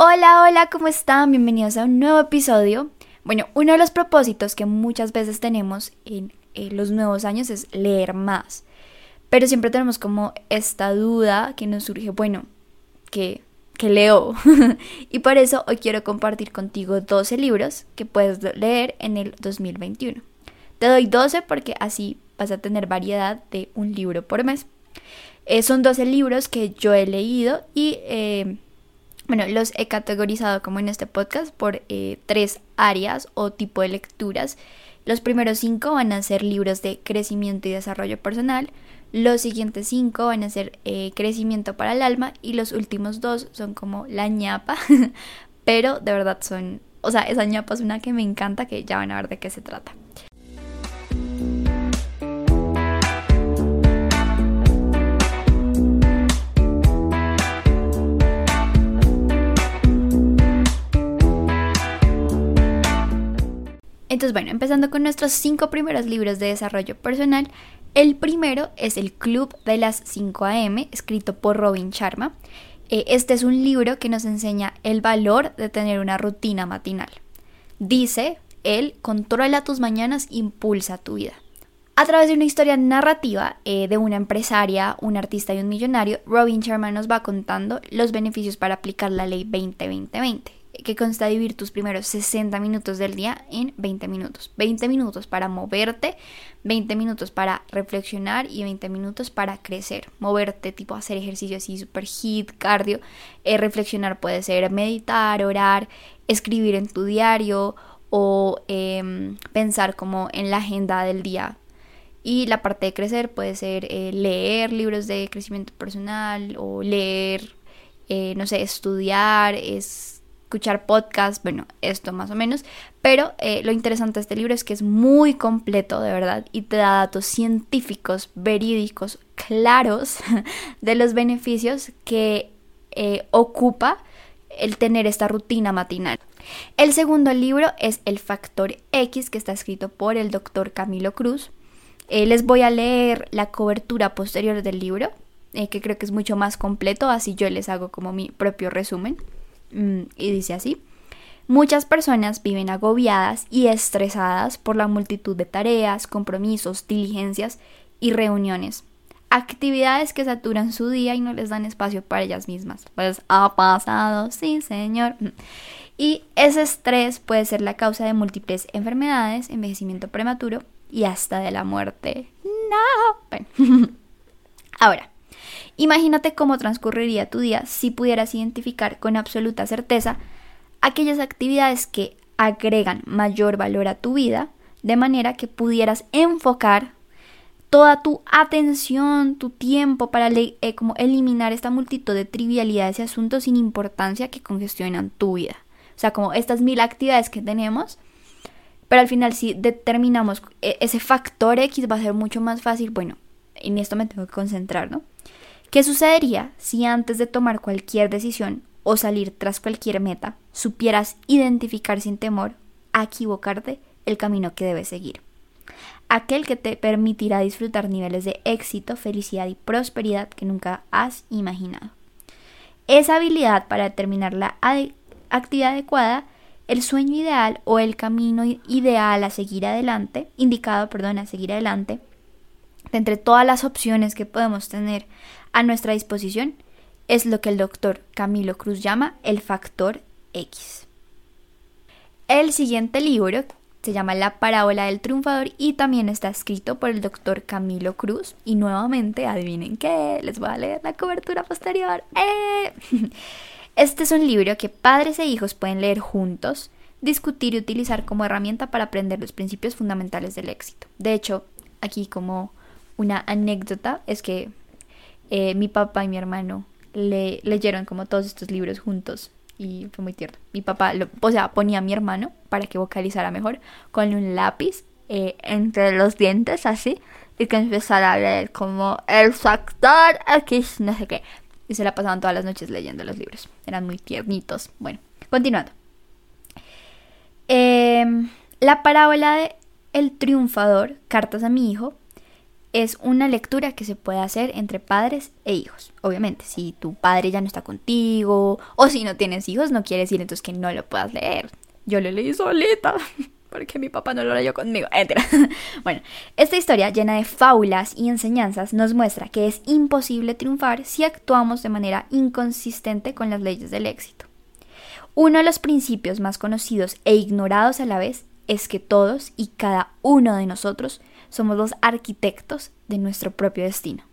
Hola, hola, ¿cómo están? Bienvenidos a un nuevo episodio. Bueno, uno de los propósitos que muchas veces tenemos en, los nuevos años es leer más. Pero siempre tenemos como esta duda que nos surge, bueno, ¿qué, leo? y por eso hoy quiero compartir contigo 12 libros que puedes leer en el 2021. Te doy 12 porque así vas a tener variedad de un libro por mes. Eh, son 12 libros que yo he leído y eh, bueno, los he categorizado como en este podcast por eh, tres áreas o tipo de lecturas. Los primeros cinco van a ser libros de crecimiento y desarrollo personal. Los siguientes cinco van a ser eh, crecimiento para el alma. Y los últimos dos son como la ñapa. Pero de verdad son... O sea, esa ñapa es una que me encanta que ya van a ver de qué se trata. Entonces, bueno, empezando con nuestros cinco primeros libros de desarrollo personal, el primero es El Club de las 5 AM, escrito por Robin Sharma. Eh, este es un libro que nos enseña el valor de tener una rutina matinal. Dice, él, controla tus mañanas, impulsa tu vida. A través de una historia narrativa eh, de una empresaria, un artista y un millonario, Robin Sharma nos va contando los beneficios para aplicar la ley 2020-20 que consta de vivir tus primeros 60 minutos del día en 20 minutos. 20 minutos para moverte, 20 minutos para reflexionar y 20 minutos para crecer. Moverte, tipo hacer ejercicio así, super hit, cardio. Eh, reflexionar puede ser meditar, orar, escribir en tu diario o em, pensar como en la agenda del día. Y la parte de crecer puede ser eh, leer libros de crecimiento personal o leer, eh, no sé, estudiar, es escuchar podcast, bueno, esto más o menos, pero eh, lo interesante de este libro es que es muy completo, de verdad, y te da datos científicos, verídicos, claros de los beneficios que eh, ocupa el tener esta rutina matinal. El segundo libro es El Factor X, que está escrito por el doctor Camilo Cruz. Eh, les voy a leer la cobertura posterior del libro, que creo que es mucho más completo, así yo les hago como mi propio resumen. Mm, y dice así. Muchas personas viven agobiadas y estresadas por la multitud de tareas, compromisos, diligencias y reuniones. Actividades que saturan su día y no les dan espacio para ellas mismas. Pues ha pasado, sí señor. Mm. Y ese estrés puede ser la causa de múltiples enfermedades, envejecimiento prematuro y hasta de la muerte. No. Ahora, Imagínate cómo transcurriría tu día si pudieras identificar con absoluta certeza aquellas actividades que agregan mayor valor a tu vida, de manera que pudieras enfocar toda tu atención, tu tiempo para eh, como eliminar esta multitud de trivialidades y asuntos sin importancia que congestionan tu vida. O sea, como estas mil actividades que tenemos, pero al final si determinamos eh, ese factor X va a ser mucho más fácil, bueno, en esto me tengo que concentrar, ¿no? ¿Qué sucedería si antes de tomar cualquier decisión o salir tras cualquier meta supieras identificar sin temor a equivocarte el camino que debes seguir? Aquel que te permitirá disfrutar niveles de éxito, felicidad y prosperidad que nunca has imaginado. Esa habilidad para determinar la actividad adecuada, el sueño ideal o el camino ideal a seguir adelante, indicado, perdón, a seguir adelante, de entre todas las opciones que podemos tener a nuestra disposición, es lo que el doctor Camilo Cruz llama el factor X. El siguiente libro se llama La parábola del triunfador y también está escrito por el doctor Camilo Cruz. Y nuevamente, adivinen qué, les voy a leer la cobertura posterior. ¡Eh! Este es un libro que padres e hijos pueden leer juntos, discutir y utilizar como herramienta para aprender los principios fundamentales del éxito. De hecho, aquí como una anécdota es que eh, mi papá y mi hermano le leyeron como todos estos libros juntos y fue muy tierno. Mi papá, lo, o sea, ponía a mi hermano para que vocalizara mejor con un lápiz eh, entre los dientes así y que empezara a leer como el factor X, no sé qué. Y se la pasaban todas las noches leyendo los libros. Eran muy tiernitos. Bueno, continuando. Em, la parábola de El triunfador, Cartas a mi hijo, es una lectura que se puede hacer entre padres e hijos. Obviamente, si tu padre ya no está contigo o si no tienes hijos, no quiere decir entonces que no lo puedas leer. Yo lo leí solita porque mi papá no lo leyó conmigo. bueno, esta historia llena de fábulas y enseñanzas nos muestra que es imposible triunfar si actuamos de manera inconsistente con las leyes del éxito. Uno de los principios más conocidos e ignorados a la vez es que todos y cada uno de nosotros somos los arquitectos de nuestro propio destino.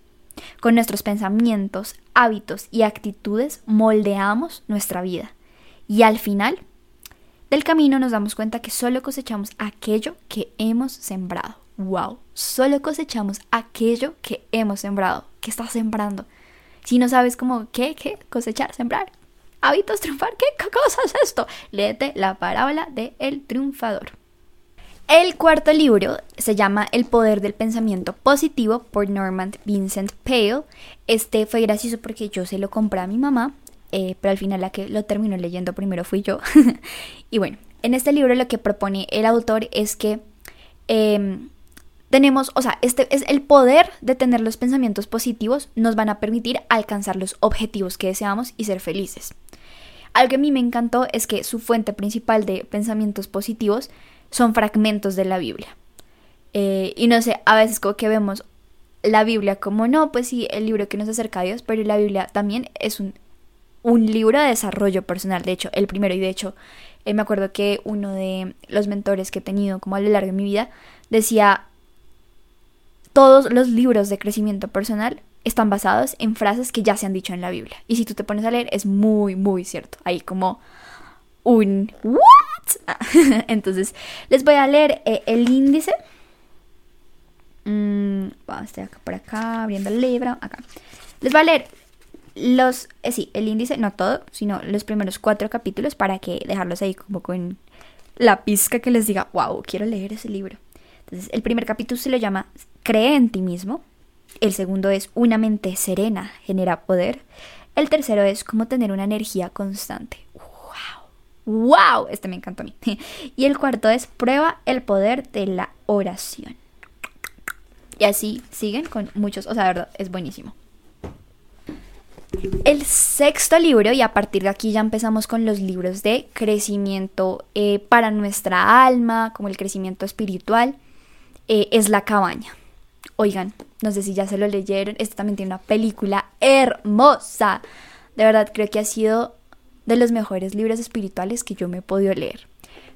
Con nuestros pensamientos, hábitos y actitudes moldeamos nuestra vida. Y al final del camino nos damos cuenta que solo cosechamos aquello que hemos sembrado. ¡Wow! Solo cosechamos aquello que hemos sembrado. ¿Qué estás sembrando? Si no sabes cómo, ¿qué? ¿Qué? Cosechar, sembrar. Hábitos, triunfar. ¿Qué cosa es esto? Léete la parábola de El Triunfador. El cuarto libro se llama El poder del pensamiento positivo por Norman Vincent Pale. Este fue gracioso porque yo se lo compré a mi mamá, eh, pero al final la que lo terminó leyendo primero fui yo. y bueno, en este libro lo que propone el autor es que em, tenemos, o sea, este es el poder de tener los pensamientos positivos nos van a permitir alcanzar los objetivos que deseamos y ser felices. Algo que a mí me encantó es que su fuente principal de pensamientos positivos son fragmentos de la Biblia. Eh, y no sé, a veces como que vemos la Biblia como no, pues sí, el libro que nos acerca a Dios, pero la Biblia también es un, un libro de desarrollo personal, de hecho, el primero, y de hecho, eh, me acuerdo que uno de los mentores que he tenido como a lo largo de mi vida decía, todos los libros de crecimiento personal están basados en frases que ya se han dicho en la Biblia. Y si tú te pones a leer, es muy, muy cierto. Hay como un Entonces, les voy a leer eh, el índice. Mm, estoy acá por acá, abriendo el libro. Acá. Les voy a leer los, eh, sí, el índice, no todo, sino los primeros cuatro capítulos para que dejarlos ahí como con la pizca que les diga, wow, quiero leer ese libro. Entonces, el primer capítulo se lo llama Cree en ti mismo. El segundo es Una mente serena genera poder. El tercero es Cómo tener una energía constante. ¡Wow! Este me encantó a mí. Y el cuarto es prueba el poder de la oración. Y así siguen con muchos, o sea, verdad, es buenísimo. El sexto libro, y a partir de aquí ya empezamos con los libros de crecimiento eh, para nuestra alma, como el crecimiento espiritual, eh, es La cabaña. Oigan, no sé si ya se lo leyeron, este también tiene una película hermosa. De verdad, creo que ha sido de los mejores libros espirituales que yo me he podido leer.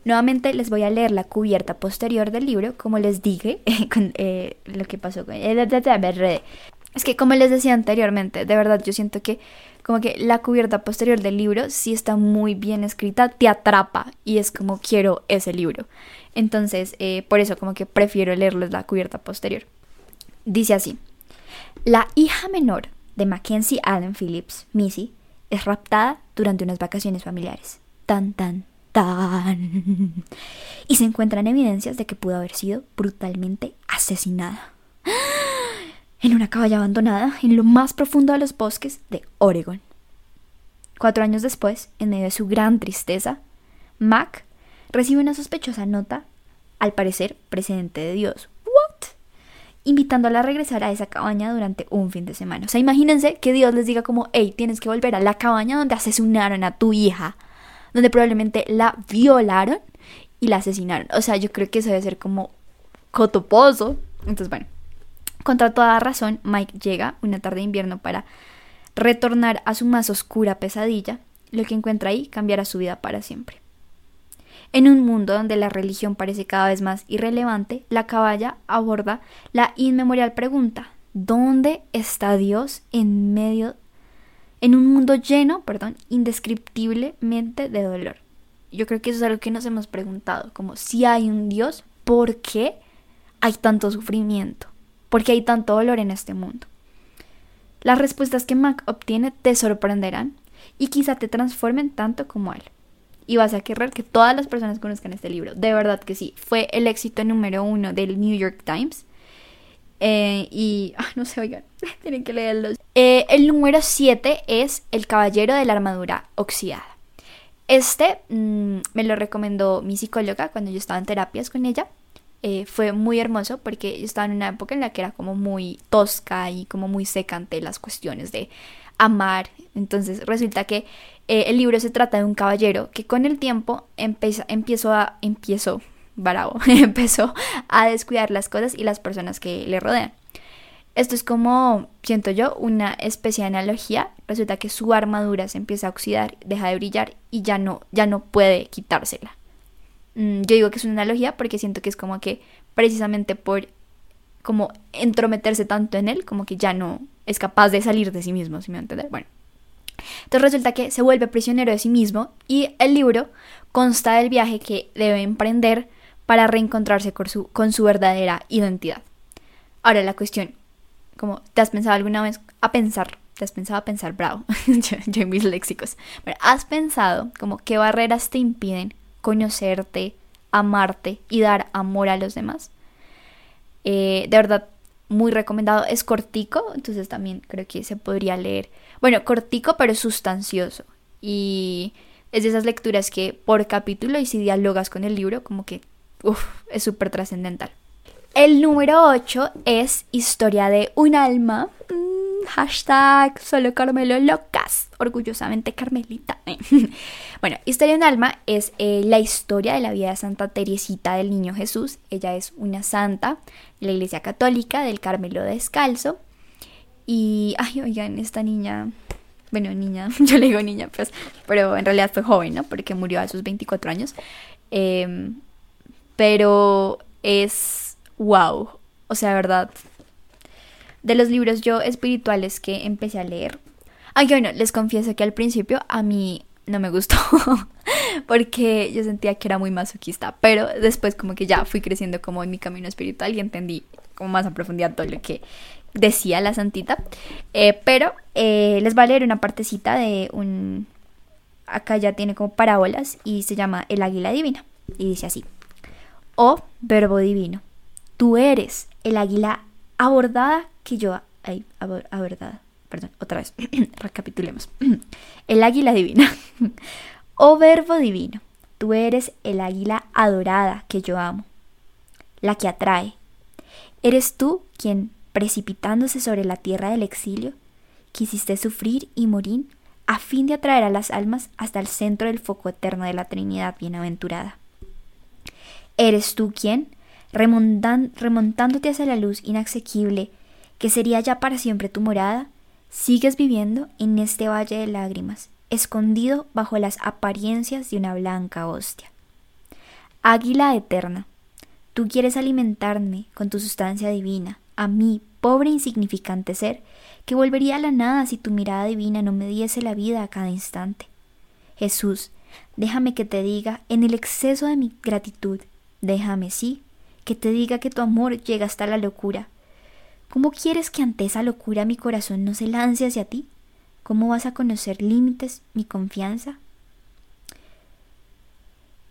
Nuevamente les voy a leer la cubierta posterior del libro, como les dije, con, eh, lo que pasó con... Es que como les decía anteriormente, de verdad yo siento que como que la cubierta posterior del libro sí está muy bien escrita, te atrapa y es como quiero ese libro. Entonces, eh, por eso como que prefiero leerles la cubierta posterior. Dice así, la hija menor de Mackenzie Allen Phillips, Missy, es raptada durante unas vacaciones familiares. Tan, tan, tan. Y se encuentran evidencias de que pudo haber sido brutalmente asesinada. En una cabaña abandonada en lo más profundo de los bosques de Oregon. Cuatro años después, en medio de su gran tristeza, Mac recibe una sospechosa nota, al parecer precedente de Dios, invitándola a regresar a esa cabaña durante un fin de semana. O sea, imagínense que Dios les diga como, hey, tienes que volver a la cabaña donde asesinaron a tu hija, donde probablemente la violaron y la asesinaron. O sea, yo creo que eso debe ser como cotoposo. Entonces, bueno, contra toda razón, Mike llega una tarde de invierno para retornar a su más oscura pesadilla. Lo que encuentra ahí cambiará su vida para siempre. En un mundo donde la religión parece cada vez más irrelevante, la caballa aborda la inmemorial pregunta, ¿dónde está Dios en medio en un mundo lleno, perdón, indescriptiblemente de dolor? Yo creo que eso es algo que nos hemos preguntado, como si hay un Dios, ¿por qué hay tanto sufrimiento? ¿Por qué hay tanto dolor en este mundo? Las respuestas que Mac obtiene te sorprenderán y quizá te transformen tanto como él y vas a querer que todas las personas conozcan este libro. De verdad que sí. Fue el éxito número uno del New York Times. Eh, y, no sé, oigan, tienen que leerlos. Eh, el número 7 es El Caballero de la Armadura Oxidada. Este mm, me lo recomendó mi psicóloga cuando yo estaba en terapias con ella. eh, fue muy hermoso porque yo estaba en una época en la que era como muy tosca y como muy seca ante las cuestiones de amar. Entonces resulta que eh, el libro se trata de un caballero que con el tiempo empieza, a, empezó, a descuidar las cosas y las personas que le rodean. Esto es como, siento yo, una especie de analogía. Resulta que su armadura se empieza a oxidar, deja de brillar y ya no, ya no puede quitársela. Mm, yo digo que es una analogía porque siento que es como que precisamente por como entrometerse tanto en él, como que ya no es capaz de salir de sí mismo, si me entiendes? Bueno. Entonces resulta que se vuelve prisionero de sí mismo y el libro consta del viaje que debe emprender para reencontrarse con su, verdadera identidad. Ahora la cuestión, como, ¿te has pensado alguna vez a pensar? ¿Te has pensado a pensar, bravo, yo, yo, mis léxicos? ¿Has pensado como qué barreras te impiden conocerte, amarte y dar amor a los demás? Eh, de verdad, muy recomendado. Es cortico, entonces también creo que se podría leer. Bueno, cortico pero sustancioso. Y es de esas lecturas que por capítulo y si dialogas con el libro, como que uf, es súper trascendental. El número 8 es Historia de un alma. Hashtag solo Carmelo Locas. Orgullosamente Carmelita. bueno, Historia de un alma es eh, la historia de la vida de Santa Teresita del Niño Jesús. Ella es una santa de la Iglesia Católica del Carmelo Descalzo. Y, ay, oigan, esta niña, bueno, niña, yo le digo niña, pues, pero en realidad fue joven, ¿no? Porque murió a sus 24 años. Eh, pero es wow. O sea, verdad. De los libros yo espirituales que empecé a leer. Aunque bueno, les confieso que al principio a mí no me gustó. porque yo sentía que era muy masoquista. Pero después como que ya fui creciendo como en mi camino espiritual y entendí como más a profundidad todo lo que decía la santita. Eh, pero eh, les voy a leer una partecita de un... Acá ya tiene como parábolas y se llama El Águila Divina. Y dice así oh verbo divino, tú eres el águila abordada que yo... Ay, abordada. Perdón, otra vez. Recapitulemos. el águila divina. oh verbo divino, tú eres el águila adorada que yo amo, la que atrae. Eres tú quien, precipitándose sobre la tierra del exilio, quisiste sufrir y morir a fin de atraer a las almas hasta el centro del foco eterno de la Trinidad bienaventurada. ¿Eres tú quien, remontándote hacia la luz inasequible, que sería ya para siempre tu morada, sigues viviendo en este valle de lágrimas, escondido bajo las apariencias de una blanca hostia? Águila eterna, tú quieres alimentarme con tu sustancia divina, a mí, pobre insignificante ser, que volvería a la nada si tu mirada divina no me diese la vida a cada instante. Jesús, déjame que te diga, en el exceso de mi gratitud, Déjame, sí, que te diga que tu amor llega hasta la locura. ¿Cómo quieres que ante esa locura mi corazón no se lance hacia ti? ¿Cómo vas a conocer límites, mi confianza?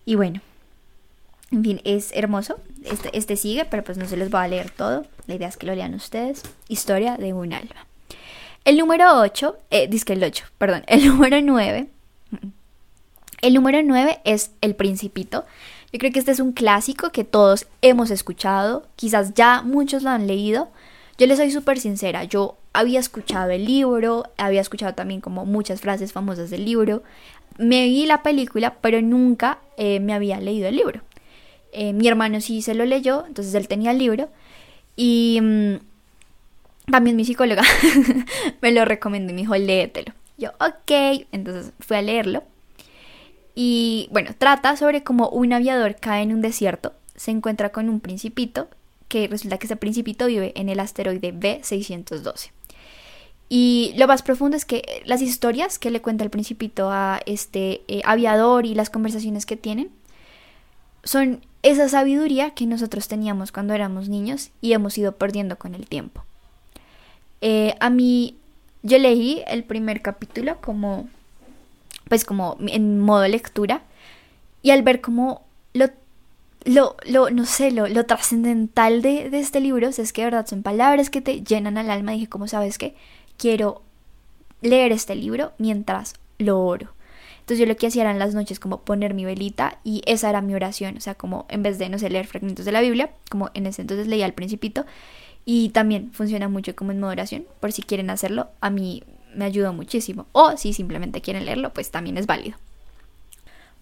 Y bueno, en fin, es hermoso. Este, este sigue, pero pues no se les va a leer todo. La idea es que lo lean ustedes. Historia de un alma. El número 8, eh, dice que el 8, perdón, el número 9. El número 9 es El Principito. Yo creo que este es un clásico que todos hemos escuchado, quizás ya muchos lo han leído. Yo les soy súper sincera, yo había escuchado el libro, había escuchado también como muchas frases famosas del libro, me vi la película, pero nunca eh, me había leído el libro. Eh, mi hermano sí se lo leyó, entonces él tenía el libro y mm, también mi psicóloga me lo recomendó y me dijo, léetelo. Yo, ok, entonces fui a leerlo y bueno, trata sobre cómo un aviador cae en un desierto, se encuentra con un principito, que resulta que ese principito vive en el asteroide B612. Y lo más profundo es que las historias que le cuenta el principito a este eh, aviador y las conversaciones que tienen son esa sabiduría que nosotros teníamos cuando éramos niños y hemos ido perdiendo con el tiempo. Eh, a mí, yo leí el primer capítulo como pues como en modo lectura, y al ver como lo, lo, no sé, lo, lo trascendental de, de, este libro, es que de verdad son palabras que te llenan al alma, dije, como sabes que quiero leer este libro mientras lo oro. Entonces yo lo que hacía eran las noches como poner mi velita y esa era mi oración, o sea, como en vez de, no sé, leer fragmentos de la Biblia, como en ese entonces leía al principito y también funciona mucho como en modo oración, por si quieren hacerlo, a mí me ayudó muchísimo. O si simplemente quieren leerlo, pues también es válido.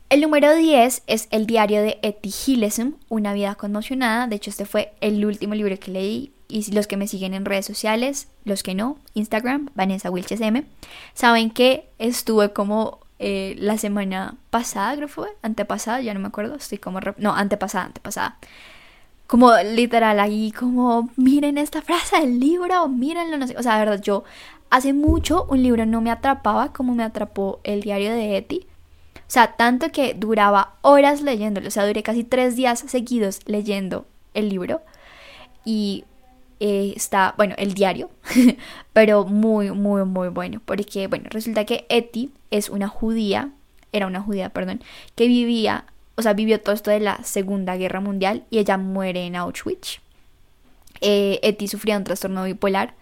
El número 10 es el diario de Etty Hillesum, Una vida conmocionada. De hecho, este fue el último libro que leí. Y los que me siguen en redes sociales, los que no, Instagram, Vanessa Wilches M, saben que estuve como eh, la semana pasada, creo fue, antepasada, ya no me acuerdo, estoy como... No, antepasada, antepasada. Como literal ahí, como miren esta frase del libro, mírenlo, no sé. O sea, de verdad, yo hace mucho un libro no me atrapaba como me atrapó el diario de Etty o sea, tanto que duraba horas leyéndolo. O sea, duré casi tres días seguidos leyendo el libro. Y eh, está, bueno, el diario, pero muy, muy, muy bueno. Porque, bueno, resulta que Etty es una judía, era una judía, perdón, que vivía, o sea, vivió todo esto de la Segunda Guerra Mundial y ella muere en Auschwitz. Eh, Etty sufría un trastorno bipolar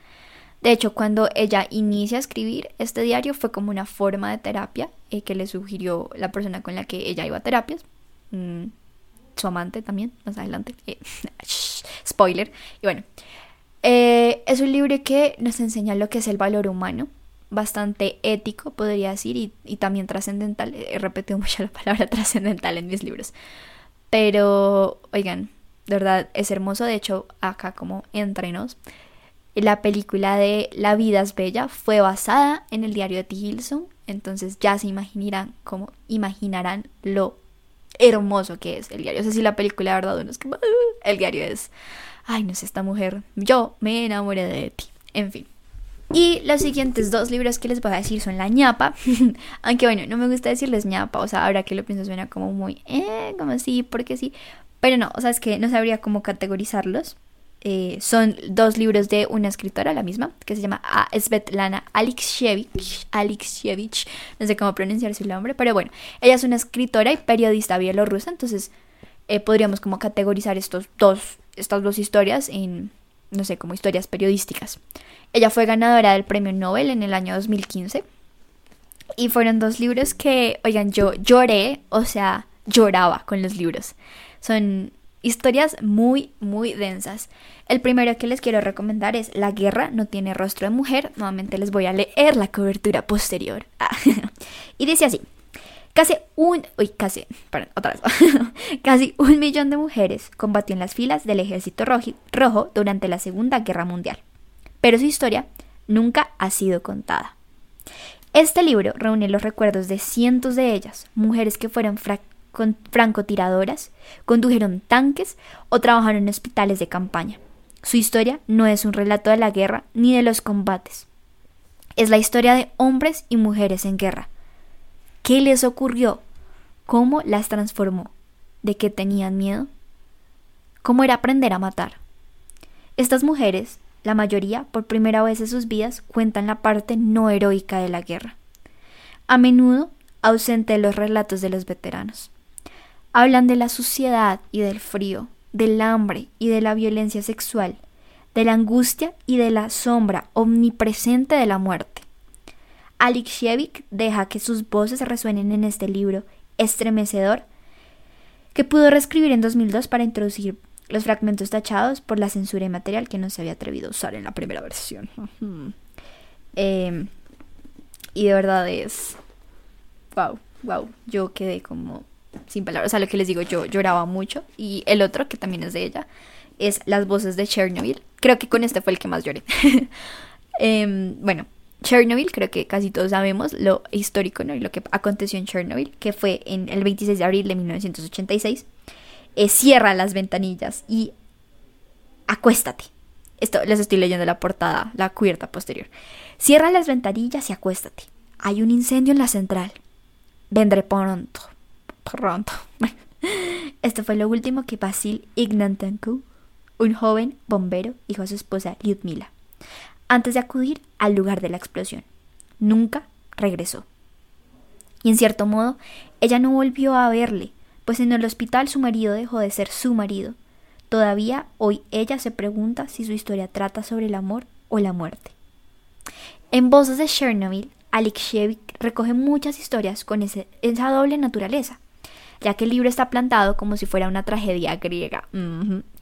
de hecho, cuando ella inicia a escribir este diario fue como una forma de terapia eh, que le sugirió la persona con la que ella iba a terapias. Mm, su amante también, más adelante. Eh, spoiler. Y bueno, eh, es un libro que nos enseña lo que es el valor humano, bastante ético, podría decir, y, también trascendental. He repetido mucho la palabra trascendental en mis libros. Pero, oigan, de verdad es hermoso. De hecho, acá como entre nos la película de La vida es bella fue basada en el diario de T. Hilson, entonces ya se imaginarán como imaginarán lo hermoso que es el diario. O sea, si la película de verdad uno es como, ah", el diario es, ay, no sé, esta mujer, yo me enamoré de ti, en fin. Y los siguientes dos libros que les voy a decir son La ñapa, aunque bueno, no me gusta decirles ñapa, o sea, ahora que lo pienso suena como muy, eh, como así, porque sí, pero no, o sea, es que no sabría cómo categorizarlos. Eh, son dos libros de una escritora, la misma, que se llama Svetlana Alexievich, Alexievich, no sé cómo pronunciar su nombre, pero bueno, ella es una escritora y periodista bielorrusa, entonces eh, podríamos como categorizar estos dos, estas dos historias en, no sé, como historias periodísticas. Ella fue ganadora del premio Nobel en el año 2015 y fueron dos libros que, oigan, yo lloré, o sea, lloraba con los libros. Son Historias muy, muy densas. El primero que les quiero recomendar es La guerra no tiene rostro de mujer. Nuevamente les voy a leer la cobertura posterior. Ah, y dice así. Casi un, uy, casi, perdón, otra vez. casi un millón de mujeres combatió en las filas del ejército rojo durante la Segunda Guerra Mundial. Pero su historia nunca ha sido contada. Este libro reúne los recuerdos de cientos de ellas, mujeres que fueron con francotiradoras, condujeron tanques o trabajaron en hospitales de campaña. Su historia no es un relato de la guerra ni de los combates. Es la historia de hombres y mujeres en guerra. ¿Qué les ocurrió? ¿Cómo las transformó? ¿De qué tenían miedo? ¿Cómo era aprender a matar? Estas mujeres, la mayoría, por primera vez en sus vidas, cuentan la parte no heroica de la guerra. A menudo ausente de los relatos de los veteranos. Hablan de la suciedad y del frío, del hambre y de la violencia sexual, de la angustia y de la sombra omnipresente de la muerte. Alexievich deja que sus voces resuenen en este libro estremecedor que pudo reescribir en 2002 para introducir los fragmentos tachados por la censura y material que no se había atrevido a usar en la primera versión. Em, y de verdad es... Wow, wow, yo quedé como sin palabras. O sea, lo que les digo, yo lloraba mucho. Y el otro, que también es de ella, es Las voces de Chernobyl. Creo que con este fue el que más lloré. Em, bueno, Chernobyl, creo que casi todos sabemos lo histórico, ¿no? Y lo que aconteció en Chernobyl, que fue en el 26 de abril de 1986. Eh, cierra las ventanillas y acuéstate. Esto les estoy leyendo la portada, la cubierta posterior. Cierra las ventanillas y acuéstate. Hay un incendio en la central. Vendré pronto pronto. Esto fue lo último que Basil Ignantenko, un joven bombero, dijo a su esposa Lyudmila, antes de acudir al lugar de la explosión. Nunca regresó. Y en cierto modo, ella no volvió a verle, pues en el hospital su marido dejó de ser su marido. Todavía hoy ella se pregunta si su historia trata sobre el amor o la muerte. En Voces de Chernobyl, Alexievich recoge muchas historias con esa doble naturaleza, ya que el libro está plantado como si fuera una tragedia griega,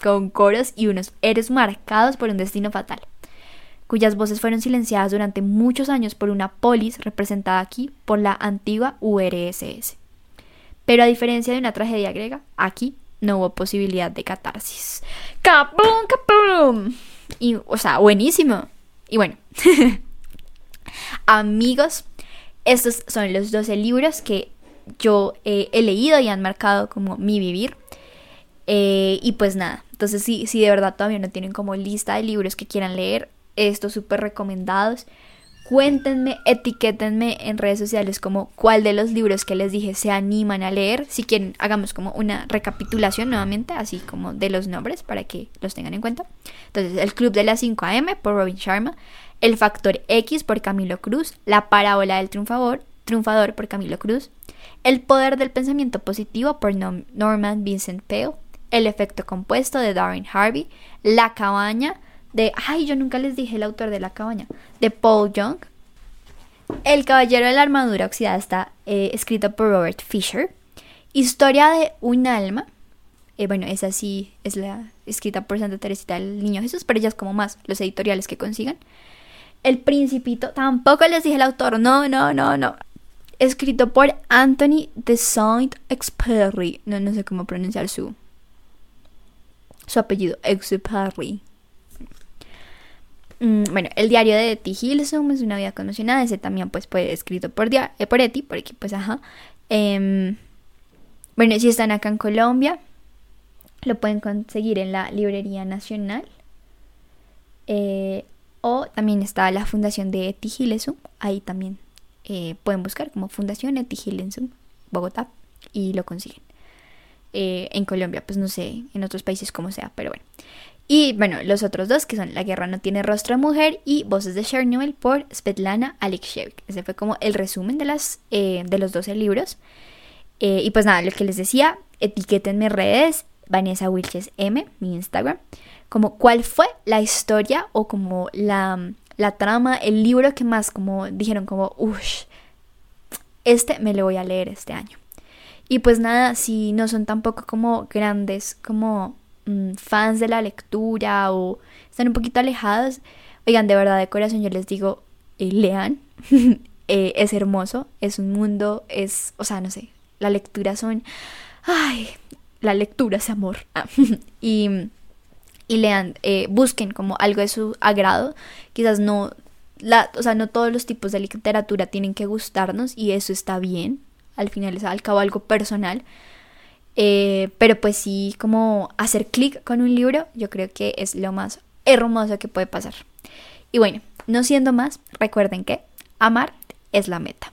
con coros y unos héroes marcados por un destino fatal, cuyas voces fueron silenciadas durante muchos años por una polis representada aquí por la antigua URSS. Pero a diferencia de una tragedia griega, aquí no hubo posibilidad de catarsis. ¡Capum, capum! Y, o sea, buenísimo. Y bueno, amigos, estos son los 12 libros que yo eh, he leído y han marcado como mi vivir. Eh, y pues nada, entonces si, si de verdad todavía no tienen como lista de libros que quieran leer, estos súper recomendados. Cuéntenme, etiquétenme en redes sociales como cuál de los libros que les dije se animan a leer. Si quieren, hagamos como una recapitulación nuevamente, así como de los nombres para que los tengan en cuenta. Entonces, El Club de las 5 AM por Robin Sharma, El Factor X por Camilo Cruz, La Parábola del Triunfador, Triunfador por Camilo Cruz, El Poder del Pensamiento Positivo por Norman Vincent Peale, El Efecto Compuesto de Darren Harvey, La Cabaña de, ay, yo nunca les dije el autor de La Cabaña, de Paul Young. El Caballero de la Armadura Oxidada está eh, escrito por Robert Fisher. Historia de un alma. Eh, bueno, esa sí es la escrita por Santa Teresita del Niño Jesús, pero ya es como más los editoriales que consigan. El Principito, tampoco les dije el autor, no, no, no, no. Escrito por Anthony de Saint-Exupéry. No, no sé cómo pronunciar su, su apellido, Exupéry. Mm, bueno, el diario de T. Es una vida conmocionada. Ese también pues fue escrito por, eh, por Eti, porque pues ajá. Em, bueno, si están acá en Colombia, lo pueden conseguir en la Librería Nacional. Eh, o también está la fundación de Eti. Ahí también eh, pueden buscar como Fundación Eti Hilesum, Bogotá, y lo consiguen. en Colombia, pues no sé, en otros países como sea, pero bueno. Y bueno, los otros dos que son La guerra no tiene rostro de mujer y Voces de Chernobyl por Svetlana Alexievich. Ese fue como el resumen de, las, eh, de los 12 libros. Eh, y pues nada, lo que les decía, etiquétenme redes, Vanessa Wilches M, mi Instagram, como cuál fue la historia o como la, la trama, el libro que más como dijeron como, uff, este me lo voy a leer este año. Y pues nada, si no son tampoco como grandes, como Mm, fans de la lectura o están un poquito alejados, oigan, de verdad, de corazón yo les digo, eh, lean, eh, es hermoso, es un mundo, es, o sea, no sé, la lectura son, ay, la lectura es amor. y, y lean, eh, busquen como algo de su agrado, quizás no, la, o sea, no todos los tipos de literatura tienen que gustarnos y eso está bien, al final es al cabo algo personal, eh, pero pues sí, como hacer clic con un libro, yo creo que es lo más hermoso que puede pasar. Y bueno, no siendo más, recuerden que amar es la meta.